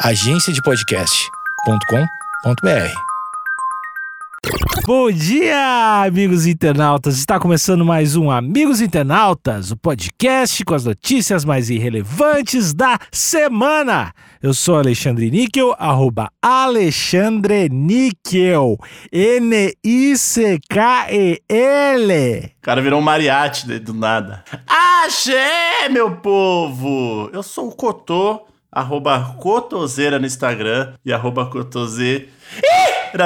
agenciadepodcast.com.br. Bom dia, amigos internautas! Está começando mais um Amigos Internautas, o podcast com as notícias mais irrelevantes da semana. Eu sou Alexandre Níquel, arroba Alexandre Níquel, N-I-C-K-E-L. O cara virou um mariachi do nada. Axé, meu povo! Eu sou o Cotô, arroba Cotoseira no Instagram e arroba Cotoseira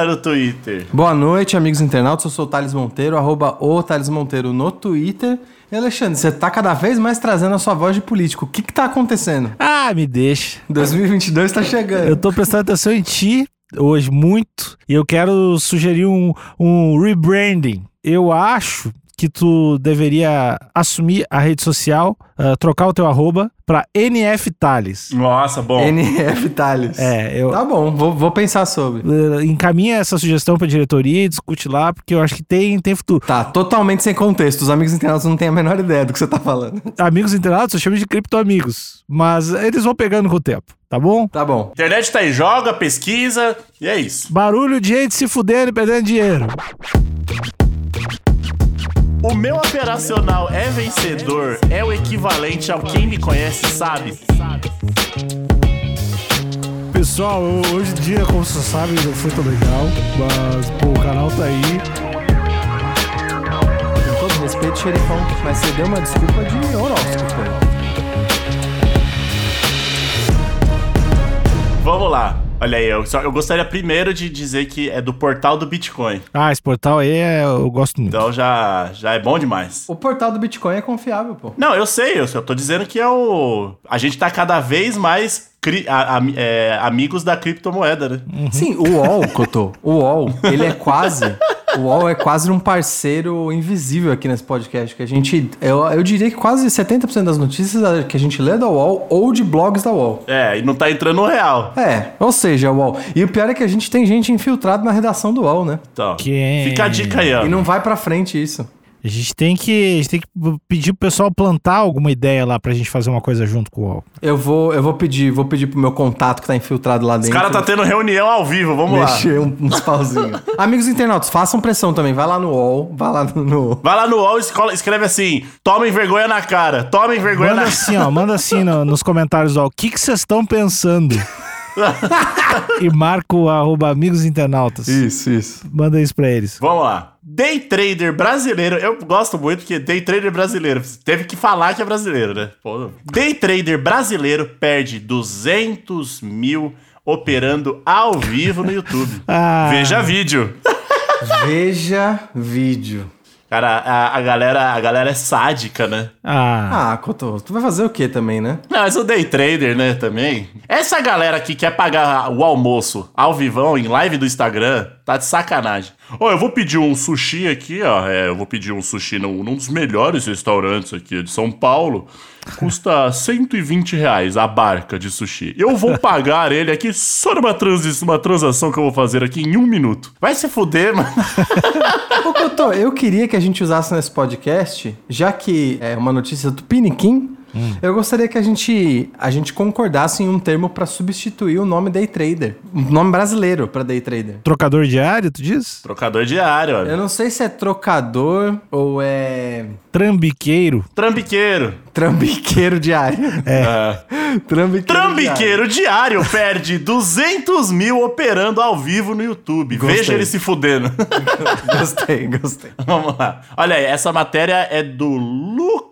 no Twitter. Boa noite, amigos internautas. Eu sou o Thales Monteiro, arroba o Thales Monteiro no Twitter. E Alexandre, você tá cada vez mais trazendo a sua voz de político. O que que tá acontecendo? Ah, me deixa. 2022 tá chegando. Eu tô prestando atenção em ti hoje muito e eu quero sugerir um, um rebranding. Eu acho que tu deveria assumir a rede social, uh, trocar o teu arroba pra NF Thales. Nossa, bom. NF Thales. É, eu Tá bom, vou, vou pensar sobre. uh, encaminha essa sugestão pra diretoria e discute lá, porque eu acho que tem, tem futuro. Tá, totalmente sem contexto. Os amigos internautas não têm a menor ideia do que você tá falando. Amigos internautas, eu chamo de criptoamigos, mas eles vão pegando com o tempo, tá bom? Tá bom. Internet tá aí, joga, pesquisa e é isso. Barulho de gente se fudendo e perdendo dinheiro. O meu operacional é vencedor é o equivalente ao quem me conhece sabe. Pessoal, hoje em dia, como você sabe, não foi tão legal, mas pô, o canal tá aí. Com todo respeito, xerifão, mas você deu uma desculpa de horóscopo. Olha aí, eu, só, eu gostaria primeiro de dizer que é do portal do Bitcoin. Ah, esse portal aí é- eu gosto muito. Então já, já é bom demais. O portal do Bitcoin é confiável, pô. Não, eu sei, eu só tô dizendo que é o. A gente tá cada vez mais cri- a- a- é, amigos da criptomoeda, né? Sim, o UOL, Cotô, o UOL, ele é quase. O UOL é quase um parceiro invisível aqui nesse podcast. Que a gente. Eu, eu diria que quase 70% das notícias que a gente lê é da UOL ou de blogs da UOL. É, e não tá entrando no real. É, ou seja, UOL. E o pior é que a gente tem gente infiltrada na redação do UOL, né? Então, Quem? fica a dica aí, ó. E não vai pra frente isso. A gente tem que, a gente tem que pedir pro pessoal plantar alguma ideia lá pra gente fazer uma coisa junto com o UOL. Eu vou, eu vou pedir, vou pedir pro meu contato que tá infiltrado lá Os dentro. caras tá tendo reunião ao vivo, vamos lá. mexer um- uns pauzinhos. Amigos internautas, façam pressão também. Vai lá no UOL, vai lá no- no Vai lá no UOL e escreve assim: tomem vergonha na cara, tomem vergonha Manda na assim, ó, manda assim no- nos comentários, ó, o que que vocês estão pensando? e marca o arroba amigos internautas. Isso, isso. Manda isso pra eles. Vamos lá. Day trader brasileiro, eu gosto muito porque day trader brasileiro, teve que falar que é brasileiro, né? Pô. Day trader brasileiro perde 200 mil operando ao vivo no YouTube. Ah. Veja vídeo. Veja vídeo. Cara, a, a galera, a galera é sádica, né? Ah, Ah, Cotô, tu vai fazer o quê também, né? Não, mas o day trader, né, também. Essa galera que quer pagar o almoço ao vivão em live do Instagram, tá de sacanagem. Ó, eu vou pedir um sushi aqui, ó. É, eu vou pedir um sushi num, num dos melhores restaurantes aqui de São Paulo. Custa 120 reais a barca de sushi. Eu vou pagar ele aqui só numa uma transação que eu vou fazer aqui em um minuto. Vai se fuder, mano. Ô, Cotô, eu queria que a gente usasse nesse podcast, já que é uma notícia do Piniquim, eu gostaria que a gente, a gente concordasse em um termo pra substituir o nome day trader. Um nome brasileiro pra day trader. trocador diário, tu diz? Trocador diário, ó. Eu não sei se é trocador ou é Trambiqueiro. Trambiqueiro. trambiqueiro diário. É. Trambiqueiro, Trambiqueiro diário perde 200 mil operando ao vivo no YouTube. Gostei. Veja ele se fudendo. diário. Gostei, gostei. Vamos lá. Olha aí, essa matéria é do Lucas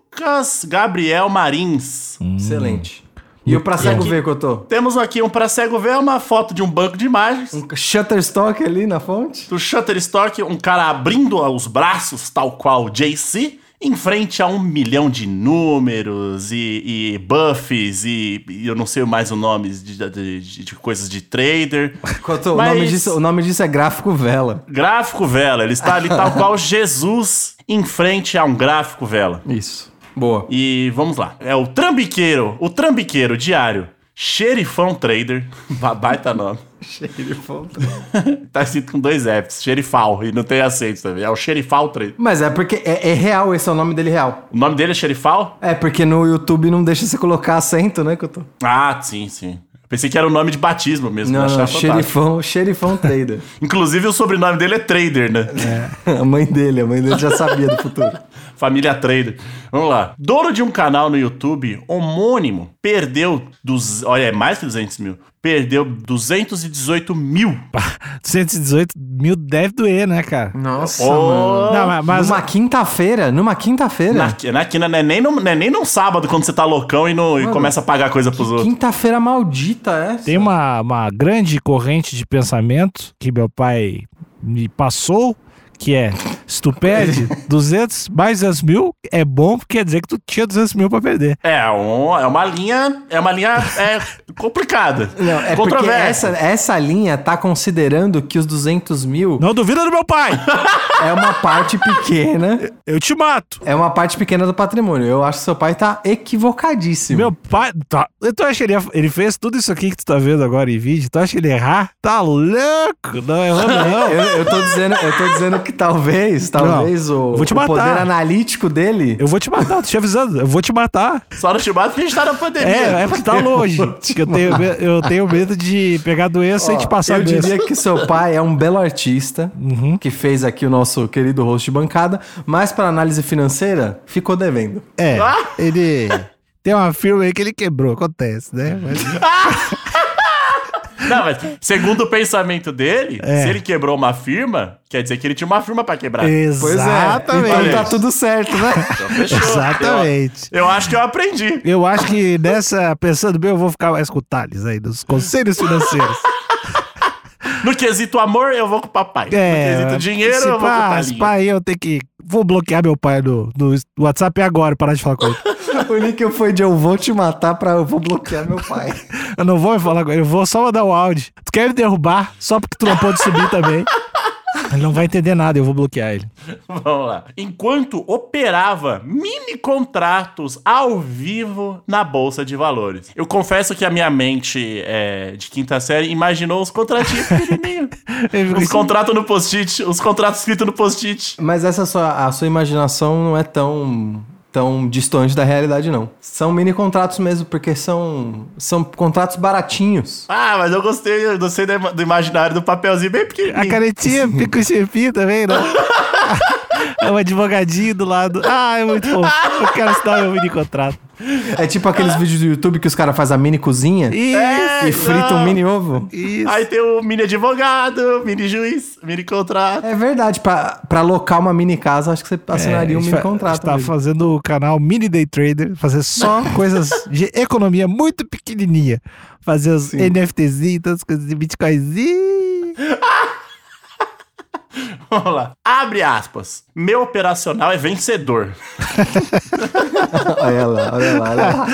Gabriel Marins. Excelente. E o pra cego ver, Cotô? Temos aqui um pra cego ver, uma foto de um banco de imagens. Um Shutterstock ali na fonte? Do Shutterstock, um cara abrindo os braços, tal qual JC, em frente a um milhão de números e, e buffs e, e eu não sei mais o nome de, de- de- de coisas de trader. Cotô, Mas- o, nome disso, o nome disso é gráfico vela. Gráfico vela, ele está ali tal qual Jesus em frente a um gráfico vela. Isso. Boa. E vamos lá. É o Trambiqueiro, o Trambiqueiro diário. Xerifão Trader. Ba- Baita nome. Xerifão. Tá escrito com dois Fs. Xerifal. E não tem acento também. É o Xerifal Trader. Mas é porque é, é real, esse é o nome dele real. O nome dele é Xerifal? É porque no YouTube não deixa você colocar acento, né, Cotô? Ah, sim, sim. Pensei que era o nome de batismo mesmo. Não, não, xerifão, xerifão trader. Inclusive, o sobrenome dele é Trader, né? a mãe dele, a mãe dele já sabia do futuro. Família Trader. Vamos lá. Dono de um canal no YouTube homônimo perdeu. Dos, olha, é mais que 200 mil. Perdeu 218 mil. 118 mil deve doer, né, cara? Nossa, mano. Não, mas, mas- Numa quinta-feira, numa quinta-feira. Na, na quina, não, é nem no, é nem num sábado quando você tá loucão e, no- e começa a pagar coisa pros outros. Quinta-feira maldita essa. tem uma, uma grande corrente de pensamento que meu pai me passou, que é, se tu perde 200 mais 200 mil, é bom porque quer dizer que tu tinha 200 mil pra perder. É, um- é uma linha. É uma linha é, complicada. Não, é porque essa, essa linha tá considerando que os 200 mil Não duvida do meu pai! é uma parte pequena. Eu te mato! É uma parte pequena do patrimônio. Eu acho que seu pai tá equivocadíssimo. Meu pai. Tá, tu acha que ele, ele fez tudo isso aqui que tu tá vendo agora em vídeo? Tu acha que ele errar? Tá louco! Não errou, não. Eu, eu tô dizendo, eu tô dizendo que talvez, talvez o, vou te o matar. poder analítico dele. Eu vou te matar, tô te avisando. Eu vou te matar. Só no Chibata porque a gente tá na pandemia. É, é porque tá longe. Que eu, tenho, eu tenho medo de pegar doença e Ó, te passar eu doença. diria que seu pai é um belo artista que fez aqui o nosso querido host de bancada, mas para análise financeira ficou devendo. É, Ah! ele tem uma firma aí que ele quebrou, acontece, né? Mas- Não, mas segundo o pensamento dele, É. se ele quebrou uma firma, quer dizer que ele tinha uma firma pra quebrar. Pois Exatamente. é. Então tá tudo certo, né? Então, fechou. Exatamente. Eu, eu acho que eu aprendi. Eu acho que nessa, pensando bem, eu vou ficar mais com o Thales aí, dos conselhos financeiros. No quesito amor, eu vou com o papai. É, no quesito dinheiro, eu vou com o pá, aí eu tenho que. Vou bloquear meu pai no, no WhatsApp agora, parar de falar com ele. o níquel foi de eu vou te matar pra eu vou bloquear meu pai. Eu não vou falar ele, eu vou só mandar o áudio. Tu quer me derrubar só porque tu não pode subir também. Ele não vai entender nada, eu vou bloquear ele. Vamos lá. Enquanto operava mini contratos ao vivo na Bolsa de Valores. Eu confesso que a minha mente é, de quinta série imaginou os contratinhos pequenininhos. Os assim, contratos no post-it, os contratos escritos no post-it. Mas essa sua, a sua imaginação não é tão tão distante da realidade não. São mini contratos mesmo, porque são são contratos baratinhos. Ah, mas eu gostei, eu gostei do do imaginário do papelzinho bem A pequenininho. canetinha fica o chefinho também, né? É um advogadinho do lado. Ah, é muito fofo. Eu quero assinar meu mini contrato. É tipo aqueles vídeos do YouTube que os caras fazem a mini cozinha Isso, e fritam um mini ovo. isso. Aí tem o mini advogado, mini juiz, mini contrato. É verdade, pra, pra alocar uma mini casa, acho que você assinaria É, um a gente mini fa- contrato. A gente tá mesmo. fazendo o canal Mini Day Trader, fazer só coisas de economia muito pequenininha. Fazer os NFTzinhos, todas as coisas de Bitcoinzinho. Vamos lá. Abre aspas. Meu operacional é vencedor. olha lá, olha lá, olha lá.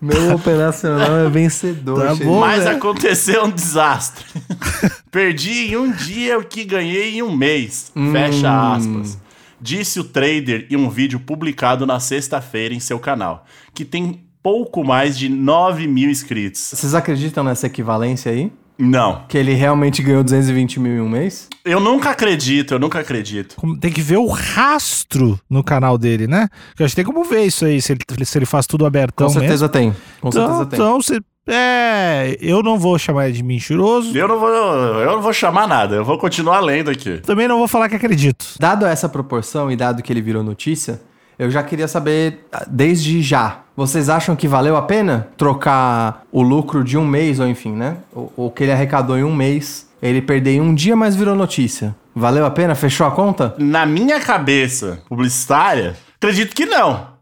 Meu operacional é vencedor. Tá bom. Mas né? aconteceu um desastre. Perdi em um dia o que ganhei em um mês. Fecha aspas. Disse o trader em um vídeo publicado na sexta-feira em seu canal, que tem pouco mais de 9 mil inscritos. Vocês acreditam nessa equivalência aí? Não. Que ele realmente ganhou 220 mil em um mês? Eu nunca acredito, eu nunca acredito. Tem que ver o rastro no canal dele, né? Que a gente tem como ver isso aí, se ele, se ele faz tudo abertão Com certeza mesmo. tem. Com Então, certeza tem. então você, é, eu não vou chamar ele de mentiroso. Eu não vou, eu não vou chamar nada, eu vou continuar lendo aqui. Também não vou falar que acredito. Dado essa proporção e dado que ele virou notícia, eu já queria saber, ah, desde já, vocês acham que valeu a pena trocar o lucro de um mês, ou enfim, né? O, o que ele arrecadou em um mês, ele perder em um dia, mas virou notícia. Valeu a pena? Fechou a conta? Na minha cabeça publicitária, acredito que não.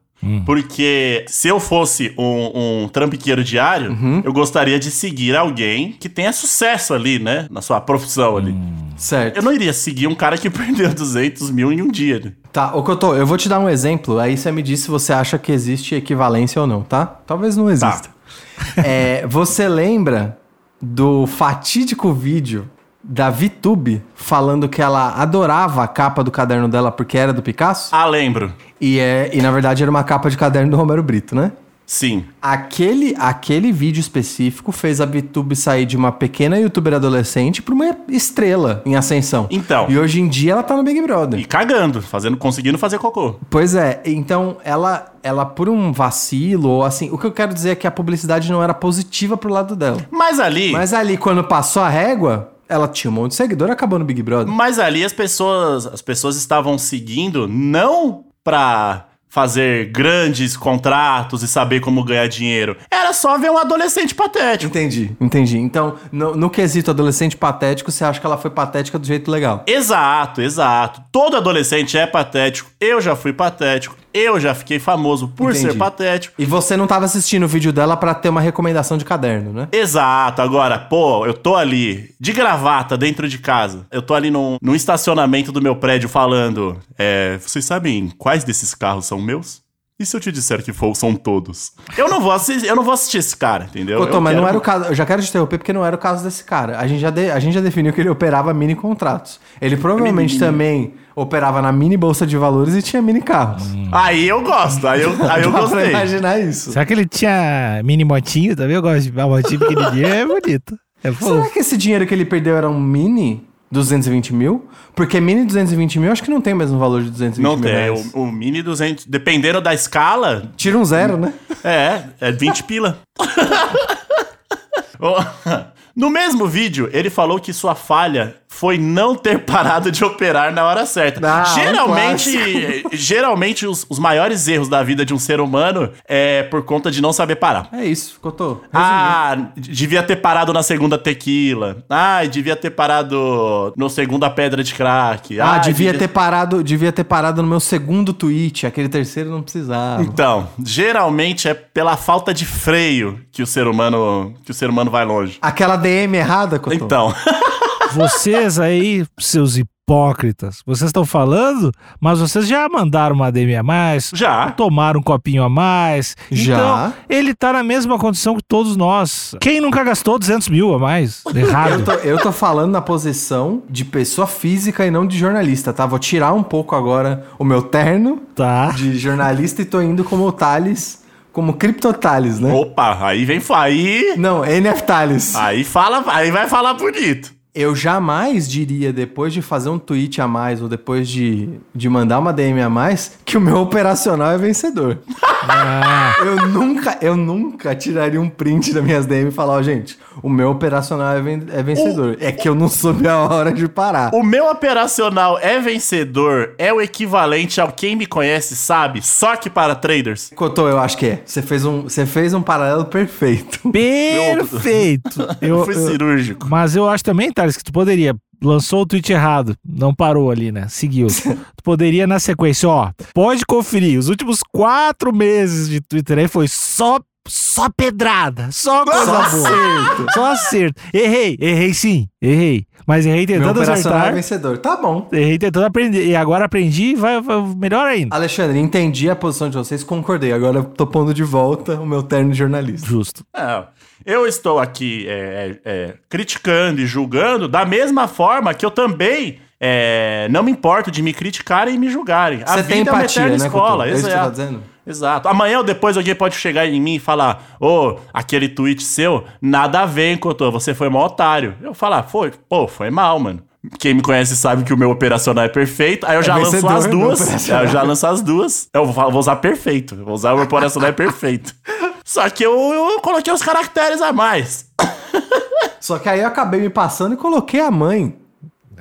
Porque se eu fosse um, um trampiqueiro diário, eu gostaria de seguir alguém que tenha sucesso ali, né? Na sua profissão ali. Certo. Eu não iria seguir um cara que perdeu 200 mil em um dia. né? Tá, ô Cotô, eu vou te dar um exemplo, aí você me diz se você acha que existe equivalência ou não, tá? Talvez não exista. É, você lembra do fatídico vídeo da VTube falando que ela adorava a capa do caderno dela porque era do Picasso? Ah, lembro. E, é, e na verdade era uma capa de caderno do Romero Brito, né? Sim. Aquele, aquele vídeo específico fez a VTube sair de uma pequena youtuber adolescente pra uma estrela em ascensão. Então. E hoje em dia ela tá no Big Brother. E cagando, fazendo, conseguindo fazer cocô. Pois é, então ela, ela por um vacilo, ou assim, o que eu quero dizer é que a publicidade não era positiva pro lado dela. Mas ali. Mas ali, quando passou a régua, ela tinha um monte de seguidor e acabou no Big Brother. Mas ali as pessoas, as pessoas estavam seguindo não pra fazer grandes contratos e saber como ganhar dinheiro. Era só ver um adolescente patético. Entendi, entendi. Então, no, no quesito adolescente patético, você acha que ela foi patética do jeito legal? Exato, exato. Todo adolescente é patético. Eu já fui patético. Eu já fiquei famoso por Entendi. ser patético. E você não tava assistindo o vídeo dela pra ter uma recomendação de caderno, né? Exato, agora, pô, eu tô ali de gravata dentro de casa. Eu tô ali num, num estacionamento do meu prédio falando: é, vocês sabem quais desses carros são meus? E se eu te disser que for, são todos? Eu não vou assistir, eu não vou assistir esse cara, entendeu? Eu mas quero- não era o caso. Eu já quero te interromper porque não era o caso desse cara. A gente já, de- a gente já definiu que ele operava mini contratos. Ele provavelmente Mini- também operava na mini bolsa de valores e tinha mini carros. Aí eu gosto, aí eu, aí eu gostei. imaginar isso. Será que ele tinha mini motinho também? Eu gosto de uma motinha pequenininha, é bonito. É Será que esse dinheiro que ele perdeu era um mini 220 mil? Porque mini 220 mil acho que não tem o mesmo valor de 220 Não mil. tem, reais. o, o Mini 200, dependendo da escala, Tira um zero, né? é, é 20 pila. No mesmo vídeo, ele falou que sua falha foi não ter parado de operar na hora certa. Ah, geralmente, geralmente os, os maiores erros da vida de um ser humano é por conta de não saber parar. É isso, Cotô. Ah, devia ter parado na segunda tequila. Ah, devia ter parado no segunda pedra de crack. Ah, devia ter parado, devia ter parado no meu segundo tweet, aquele terceiro não precisava. Então, geralmente é pela falta de freio que o ser humano, que o ser humano vai longe. Aquela DM errada, Cotô. Então, Vocês aí, seus hipócritas, vocês estão falando, mas vocês já mandaram uma DM a mais, já. tomaram um copinho a mais. Já. Então, ele tá na mesma condição que todos nós. Quem nunca gastou 200 mil a mais? Errado. Eu tô, eu tô falando na posição de pessoa física e não de jornalista, tá? Vou tirar um pouco agora o meu terno Tá. de jornalista e tô indo como o Thales, como Criptotales, né? Opa, aí vem aí, Não, NF Thales. aí fala, aí vai falar bonito. Eu jamais diria, depois de fazer um tweet a mais ou depois de, de mandar uma DM a mais, que o meu operacional é vencedor. Ah, Eu nunca, eu nunca tiraria um print das minhas DM e falar, ó, gente, o meu operacional é, ven- é vencedor. É que eu não soube a hora de parar. O meu operacional é vencedor, é o equivalente ao quem me conhece sabe, só que para traders. Cotô, eu acho que é. Você fez um, você fez um paralelo perfeito. perfeito. Eu, Eu, fui eu- cirúrgico. mas eu acho também, Thales, que tu poderia. Lançou o tweet errado, não parou ali, né? Seguiu. tu poderia, na sequência, ó, pode conferir. Os últimos quatro meses de Twitter aí foi só, só pedrada, só coisa Só boa. acerto. Só acerto. Errei, errei sim, errei. Mas errei Meu tentando é acertar. vencedor. Tá bom. Errei tentando aprender. E agora aprendi e vai, vai melhor ainda. Alexandre, entendi a posição de vocês, concordei. Agora eu tô pondo de volta o meu terno de jornalista. Justo. É, eu estou aqui é, é, é, criticando e julgando da mesma forma que eu também é, não me importo de me criticarem e me julgarem. A Você vida tem é uma empatia, eterna né, escola. Couto? É isso que você tá exato. dizendo? Exato. Amanhã ou depois alguém pode chegar em mim e falar: Ô, aquele tweet seu, nada a ver, hein, Cotô, você foi mó otário. Eu falar, foi, pô, foi mal, mano. Quem me conhece sabe que o meu operacional é perfeito. Aí eu já lanço as duas. Aí eu já lanço as duas. Eu vou, vou usar perfeito. Vou usar o meu operacional é perfeito. Só que eu, eu coloquei os caracteres a mais. Só que aí eu acabei me passando e coloquei a mãe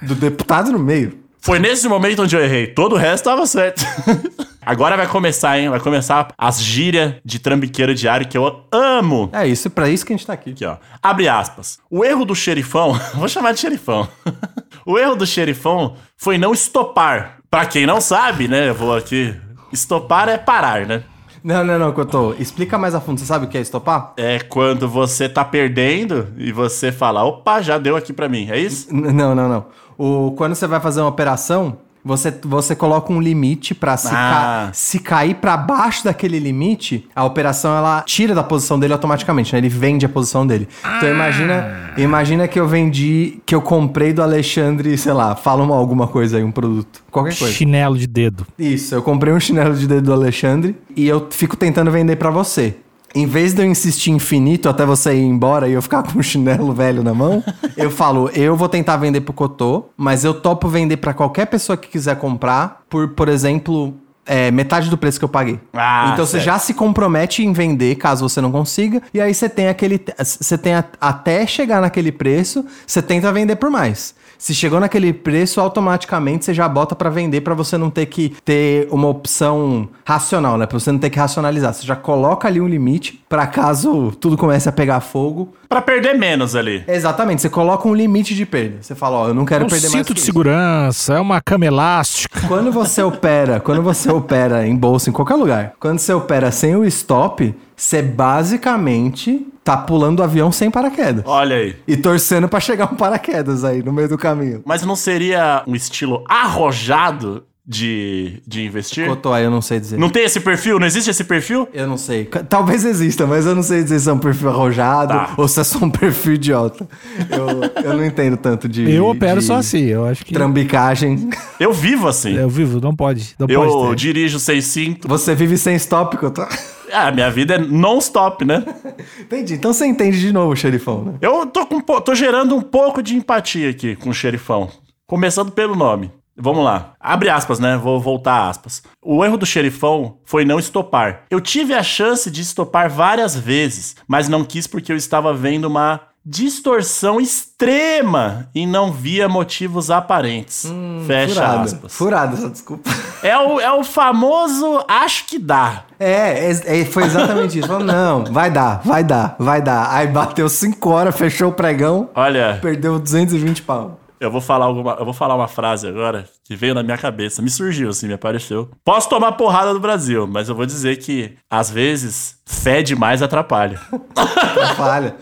do deputado no meio. Foi nesse momento onde eu errei. Todo o resto tava certo. Agora vai começar, hein? Vai começar as gírias de trambiqueiro diário que eu amo. É isso, pra isso que a gente tá aqui. Aqui, ó. Abre aspas. O erro do xerifão, vou chamar de xerifão. o erro do xerifão foi não estopar. Pra quem não sabe, né? Eu vou aqui. Estopar é parar, né? Não, não, não, Cotô. Explica mais a fundo. Você sabe o que é estopar? É quando você tá perdendo e você fala, opa, já deu aqui pra mim. É isso? N- Não, não, não. O, quando você vai fazer uma operação, você, você coloca um limite pra se, Ah. ca- se cair pra baixo daquele limite, a operação ela tira da posição dele automaticamente, né? Ele vende a posição dele. Então imagina, imagina que eu vendi, que eu comprei do Alexandre, sei lá, fala uma- alguma coisa aí, um produto, qualquer coisa. Chinelo de dedo. Isso, eu comprei um chinelo de dedo do Alexandre e eu fico tentando vender pra você. Em vez de eu insistir infinito até você ir embora e eu ficar com um chinelo velho na mão, eu falo, eu vou tentar vender pro Cotô, mas eu topo vender pra qualquer pessoa que quiser comprar por, por exemplo, é, metade do preço que eu paguei. Ah, então você certo. já se compromete em vender caso você não consiga, e aí você tem aquele. Você tem a- até chegar naquele preço, você tenta vender por mais. Se chegou naquele preço, automaticamente você já bota pra vender pra você não ter que ter uma opção racional, né? Pra você não ter que racionalizar. Você já coloca ali um limite pra caso tudo comece a pegar fogo. Pra perder menos ali. Exatamente, você coloca um limite de perda. Você fala, ó, eu não quero É um perder mais. cinto que de isso. segurança, é uma cama elástica. Quando você opera, quando você opera em bolsa, em qualquer lugar, quando você opera sem o stop, você basicamente tá pulando o avião sem paraquedas. Olha aí. E torcendo pra chegar um paraquedas aí no meio do caminho. Mas não seria um estilo arrojado de, de investir? Cotô, aí eu não sei dizer. Não tem esse perfil? Não existe esse perfil? Eu não sei. Talvez exista, mas eu não sei dizer se é um perfil arrojado Tá. ou se é só um perfil idiota. Eu, eu não entendo tanto de. Eu opero de só assim, eu acho que. Trambicagem. Eu vivo assim. Eu vivo, não pode. Não Eu pode dirijo sem cinto. Você vive sem stop, Cotô. Ah, minha vida é non-stop, né? Entendi. Então você entende de novo, xerifão, né? Eu tô, com, tô gerando um pouco de empatia aqui com o xerifão. Começando pelo nome. Vamos lá. Abre aspas, né? Vou voltar aspas. O erro do xerifão foi não estopar. Eu tive a chance de estopar várias vezes, mas não quis porque eu estava vendo uma distorção extrema e não via motivos aparentes. Fecha Furado. aspas. Furado essa desculpa. É o, é o famoso acho que dá. É, é, é, foi exatamente isso. Falou, não, vai dar, vai dar, vai dar. Aí bateu 5 horas, fechou o pregão, Olha, perdeu 220 pau. Eu vou falar alguma, eu vou falar uma frase agora que veio na minha cabeça, me surgiu assim, me apareceu. Posso tomar porrada do Brasil, mas eu vou dizer que às vezes fé demais atrapalha. Atrapalha,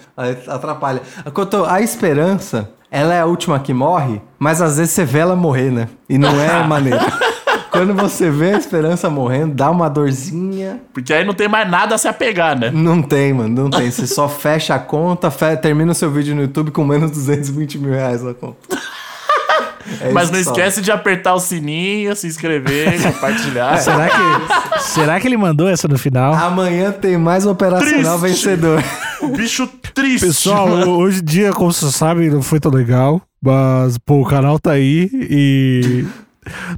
atrapalha. A esperança, ela é a última que morre, mas às vezes você vê ela morrer, né? E não é maneiro. Quando você vê a esperança morrendo, dá uma dorzinha. Porque aí não tem mais nada a se apegar, né? Não tem, mano, não tem. Você só fecha a conta, fe- termina o seu vídeo no YouTube com menos 220 mil reais na conta. É mas não esquece de apertar o sininho, se inscrever, compartilhar. Será que, será que ele mandou essa no final? Amanhã tem mais operacional Triste. vencedor. O bicho triste. Pessoal, hoje em dia, como vocês sabem, não foi tão legal. Mas, pô, o canal tá aí e.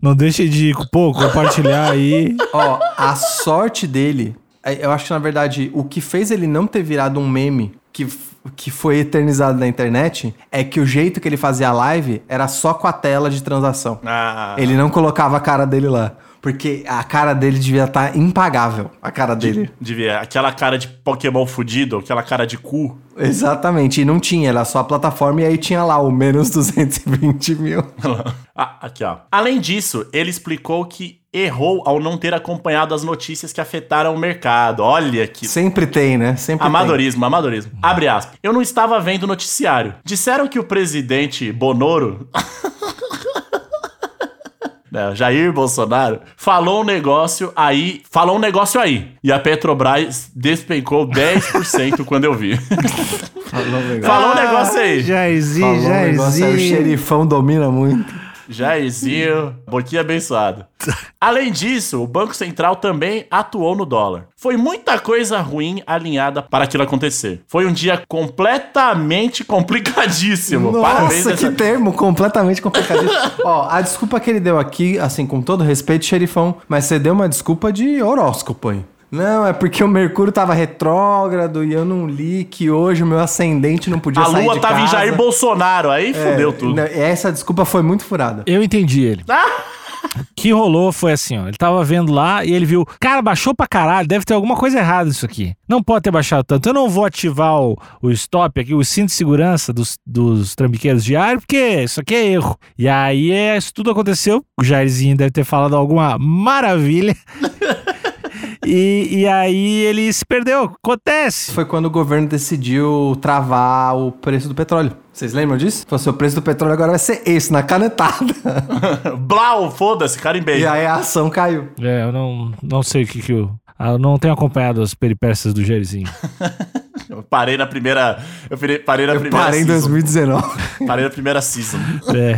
Não deixe de, pô, compartilhar aí. Ó, a sorte dele, é, eu acho que na verdade o que fez ele não ter virado um meme que, que foi eternizado na internet é que o jeito que ele fazia a live era só com a tela de transação. Ah, Ele não colocava a cara dele lá. Porque a cara dele devia estar impagável. A cara dele. devia. Aquela cara de Pokémon fudido, aquela cara de cu. Exatamente. E não tinha, era só a plataforma e aí tinha lá o menos 220 mil. Ah, aqui, ó. Além disso, ele explicou que errou ao não ter acompanhado as notícias que afetaram o mercado. Olha que Sempre tem, né? Sempre Amadorismo, amadorismo. Abre aspas. Eu não estava vendo o noticiário. Disseram que o presidente Bonoro. Não, Jair Bolsonaro falou um negócio aí, falou um negócio aí. E a Petrobras despencou 10% quando eu vi. Falou legal. falou um negócio aí. Jairzinho, Falou um negócio o Jairzinho. xerifão domina muito. Jairzinho, boquinha abençoado. Além disso, o Banco Central também atuou no dólar. Foi muita coisa ruim alinhada para aquilo acontecer. Foi um dia completamente complicadíssimo. Parabéns Nossa, que essa- termo completamente complicado. Ó, a desculpa que ele deu aqui, assim, com todo respeito, xerifão, mas você deu uma desculpa de horóscopo aí. Não, é porque o Mercúrio tava retrógrado e eu não li que hoje o meu ascendente não podia A sair lua de tava em. Jair Bolsonaro, aí É, fudeu tudo. Essa desculpa foi muito furada. Eu entendi ele. O que rolou foi assim, ó. Ele tava vendo lá e ele viu, cara, baixou pra caralho, deve ter alguma coisa errada isso aqui. Não pode ter baixado tanto. Eu não vou ativar o, o stop aqui, o cinto de segurança dos, dos trambiqueiros diários, porque isso aqui é erro. E aí é, isso tudo aconteceu. O Jairzinho deve ter falado alguma maravilha. e, e aí ele se perdeu. Acontece. Foi quando o governo decidiu travar o preço do petróleo. Vocês lembram disso? Falou assim, o preço do petróleo agora vai ser esse, na canetada. Blau, foda-se, carimbei. e aí a ação caiu. É, eu não, não sei o que que eu... ah, Eu não tenho acompanhado as peripécias do Jairzinho. Eu parei na primeira. Eu parei na Eu primeira parei em season. 2019. Parei na primeira season. É.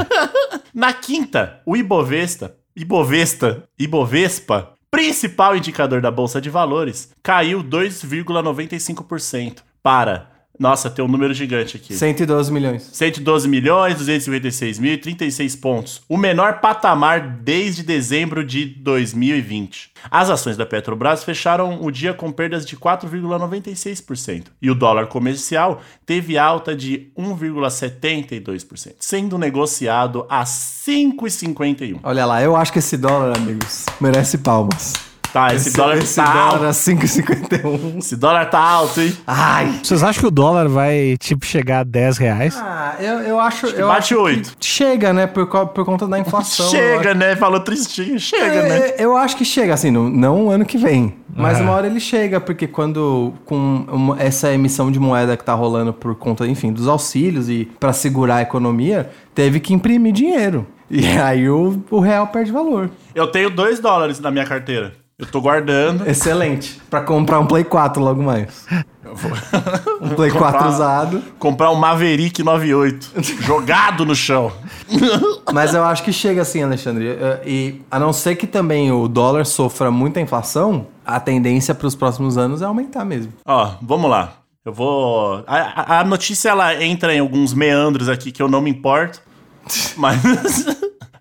Na quinta, o Ibovesta. Ibovesta. Ibovespa. Principal indicador da Bolsa de Valores, caiu 2,95% para. Nossa, tem um número gigante aqui. 112 milhões. 112 milhões, 256 mil e 36 pontos. O menor patamar desde dezembro de 2020. As ações da Petrobras fecharam o dia com perdas de 4,96%. E o dólar comercial teve alta de 1,72%, sendo negociado a 5,51. Olha lá, eu acho que esse dólar, amigos, merece palmas. Tá, esse, dólar esse tá dólar alto. a 5,51. Esse dólar tá alto, hein? Ai. Vocês acham que o dólar vai, tipo, chegar a 10 reais? Ah, eu, eu acho. eu bate acho oito. que Chega, né? Por, por conta da inflação. chega, acho- né? Falou tristinho. Chega, É, né? Eu acho que chega, assim, não, não ano que vem. Mas Ah. uma hora ele chega, porque quando com uma- essa emissão de moeda que tá rolando por conta, enfim, dos auxílios e para segurar a economia, teve que imprimir dinheiro. E aí o, o real perde valor. Eu tenho 2 dólares na minha carteira. Eu tô guardando. Excelente. Pra comprar um Play 4 logo mais. Eu vou Um Play 4 usado. comprar um Maverick 98 jogado no chão. Mas eu acho que chega assim, Alexandre. Eh, E a não ser que também o dólar sofra muita inflação, a tendência para os próximos anos é aumentar mesmo. Ó, vamos lá. Eu vou. A, a- a notícia ela entra em alguns meandros aqui que eu não me importo, mas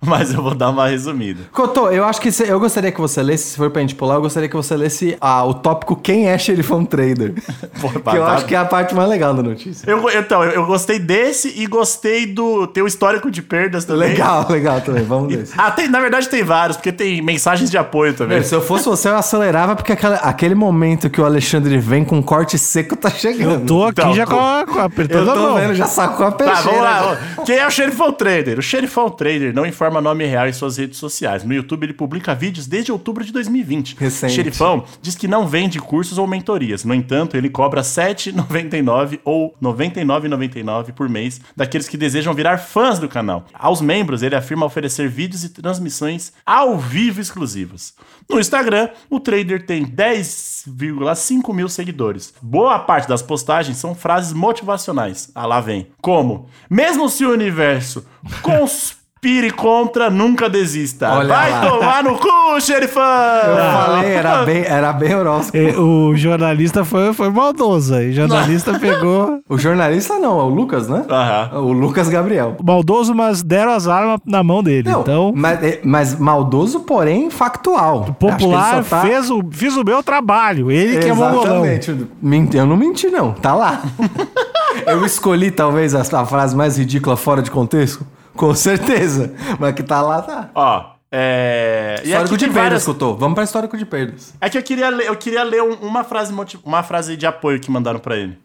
mas eu vou dar uma resumida. Cotô, eu acho que se- eu gostaria que você lesse, se for pra gente pular, eu gostaria que você lesse ah, o tópico Quem é xerifão trader? Pô, que eu tá- acho que é a parte mais legal da notícia. Eu, então, eu, eu gostei desse e gostei do. Tem o histórico de perdas também. Legal, legal também, vamos nesse. Ah, tem, na verdade tem vários, porque tem mensagens de apoio também. Meu, se eu fosse você, eu acelerava, porque aquela- aquele momento que o Alexandre vem com corte seco tá chegando. Tô aqui Então, já com a, com Eu apertando a tô mão. vendo, já sacou a Tá, peixeira. vamos lá. Quem é o Xerifão Trader? O Xerifão Trader não informa nome real em suas redes sociais. No YouTube, ele publica vídeos desde outubro de 2020. Recente. Xerifão diz que não vende cursos ou mentorias. No entanto, ele cobra R$ 7,99 ou R$ 99,99 por mês daqueles que desejam virar fãs do canal. Aos membros, ele afirma oferecer vídeos e transmissões ao vivo exclusivas. No Instagram, o trader tem 10,5 mil seguidores. Boa parte das postagens são frases motivacionais. Ah, lá vem. Como? Mesmo se o universo conspire contra, nunca desista. Olha Vai lá. tomar no cu, xerifão! Eu falei, era bem, era bem horóscopo. E O jornalista foi, foi maldoso aí. O jornalista pegou. O jornalista não, é o Lucas, né? Aham. O Lucas Gabriel. Maldoso, mas deram as armas na mão dele. Não, então, mas, é- mas maldoso, porém factual. Que popular tá- fez o, fiz o meu trabalho. Ele que é mongolão. Exatamente. Eu não menti, não. Tá lá. eu escolhi, talvez, a, a frase mais ridícula fora de contexto. Com certeza. Mas que tá lá, tá. Ó, é... Histórico de perdas, várias... Vamos pra histórico de perdas. É que eu queria ler, eu queria ler um- uma, frase uma frase de apoio que mandaram pra ele.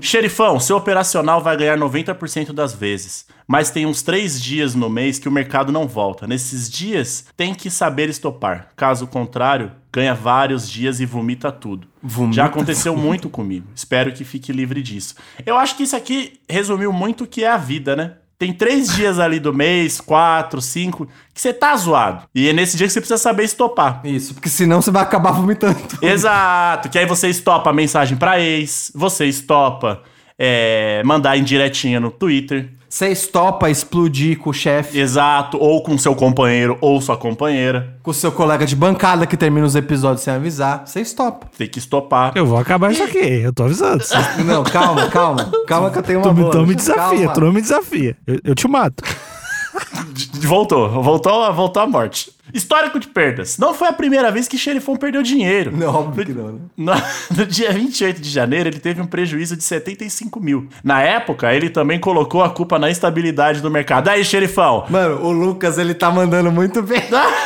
Xerifão, seu operacional vai ganhar 90% das vezes. Mas tem uns três dias no mês que o mercado não volta. Nesses dias, tem que saber estopar. Caso contrário, ganha vários dias e vomita tudo. Vomita Já aconteceu muito comigo. Espero que fique livre disso. Eu acho que isso aqui resumiu muito o que é a vida, né? Tem três dias ali do mês, quatro, cinco, que você tá zoado. E é nesse dia que você precisa saber estopar. Isso, porque senão você vai acabar vomitando. Exato, que aí você estopa a mensagem pra ex, você estopa é, mandar indiretinha no Twitter, Você estopa explodir com o chefe, exato, ou com seu companheiro ou sua companheira. com o seu colega de bancada que termina os episódios sem avisar. Você estopa. Tem que estopar. Eu vou acabar isso aqui, eu tô avisando. Não, calma, calma. Calma que eu tenho uma Tu, me- boa. tu me desafia, Calma. tu não me desafia. Eu, eu te mato. Voltou, voltou, voltou a morte. Histórico de perdas. Não foi a primeira vez que Xerifão perdeu dinheiro. Não, óbvio que não, né? No, no dia 28 de janeiro, ele teve um prejuízo de 75 mil. Na época, ele também colocou a culpa na instabilidade do mercado. Aí, xerifão, Mano, o Lucas, ele tá mandando muito bem.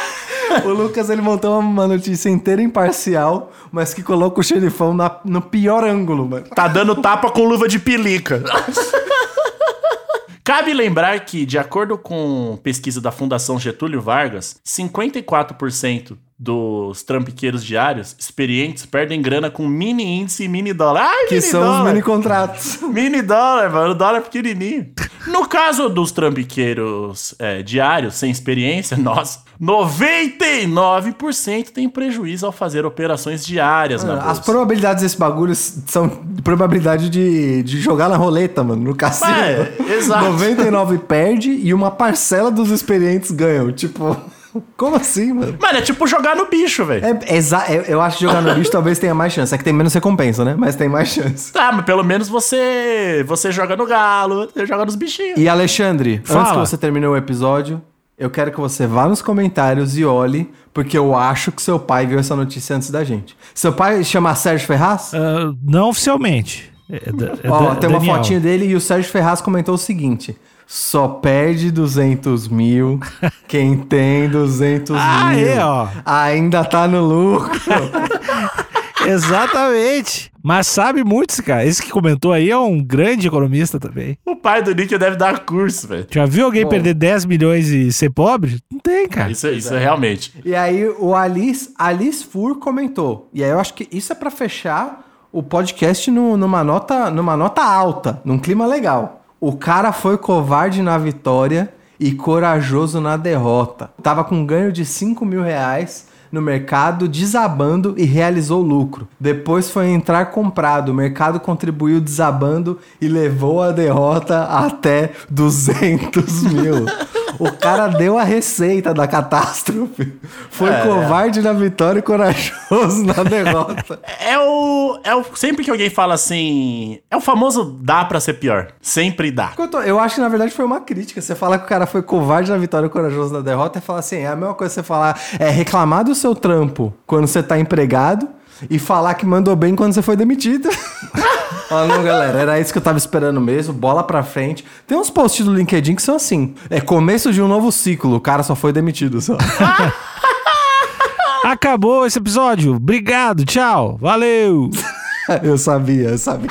o Lucas, ele montou uma notícia inteira imparcial, mas que coloca o xerifão na- no pior ângulo, mano. tá dando tapa com luva de pelica. Cabe lembrar que, de acordo com pesquisa da Fundação Getúlio Vargas, 54% dos trampiqueiros diários experientes perdem grana com mini índice e mini dólar. Ai, Que mini são dólar. os mini contratos. Mini dólar, mano. Dólar pequenininho. No caso dos trambiqueiros é, diários, sem experiência, nossa, 99% tem prejuízo ao fazer operações diárias na bolsa. As probabilidades desse bagulho são probabilidade de, de jogar na roleta, mano, no cassino. É, exato. 99 perde e uma parcela dos experientes ganham. Tipo, Como assim, mano? Mano, é tipo jogar no bicho, velho. É, exa eu, eu acho que jogar no bicho talvez tenha mais chance. É que tem menos recompensa, né? Mas tem mais chance. Tá, mas pelo menos você você joga no galo, você joga nos bichinhos. E Alexandre, antes Fala. que você termine o episódio, eu quero que você vá nos comentários e olhe, porque eu acho que seu pai viu essa notícia antes da gente. Seu pai chama Sérgio Ferraz? Ah, não oficialmente. É da- é Ó, da- tem uma Daniel. fotinha dele e o Sérgio Ferraz comentou o seguinte: só perde 200 mil quem tem 200 Ah, mil. é, ó. Ainda tá no lucro. Exatamente. Mas sabe muito esse cara. Esse que comentou aí é um grande economista também. O pai do Nick deve dar curso, velho. Já viu alguém Bom. perder 10 milhões e ser pobre? Não tem, cara. Isso, isso é realmente. E aí o Alice, Alice Fur comentou. E aí eu acho que isso é pra fechar o podcast no- numa, nota, numa nota alta, num clima legal. O cara foi covarde na vitória e corajoso na derrota. Tava com ganho de 5 mil reais no mercado, desabando e realizou lucro. Depois foi entrar comprado, o mercado contribuiu desabando e levou a derrota até 200 mil. O cara deu a receita da catástrofe. Foi É. covarde na vitória e corajoso na derrota. É o, é o. Sempre que alguém fala assim. É o famoso dá pra ser pior. Sempre dá. Eu, tô- eu acho que na verdade foi uma crítica. Você fala que o cara foi covarde na vitória e corajoso na derrota, é falar assim: é a mesma coisa você falar, é reclamar do seu trampo quando você tá empregado e falar que mandou bem quando você foi demitido. Ó, não, galera, era isso que eu tava esperando mesmo. Bola pra frente. Tem uns posts do LinkedIn que são assim: é começo de um novo ciclo, o cara só foi demitido. Só. Acabou esse episódio. Obrigado, tchau. Valeu. eu sabia, eu sabia.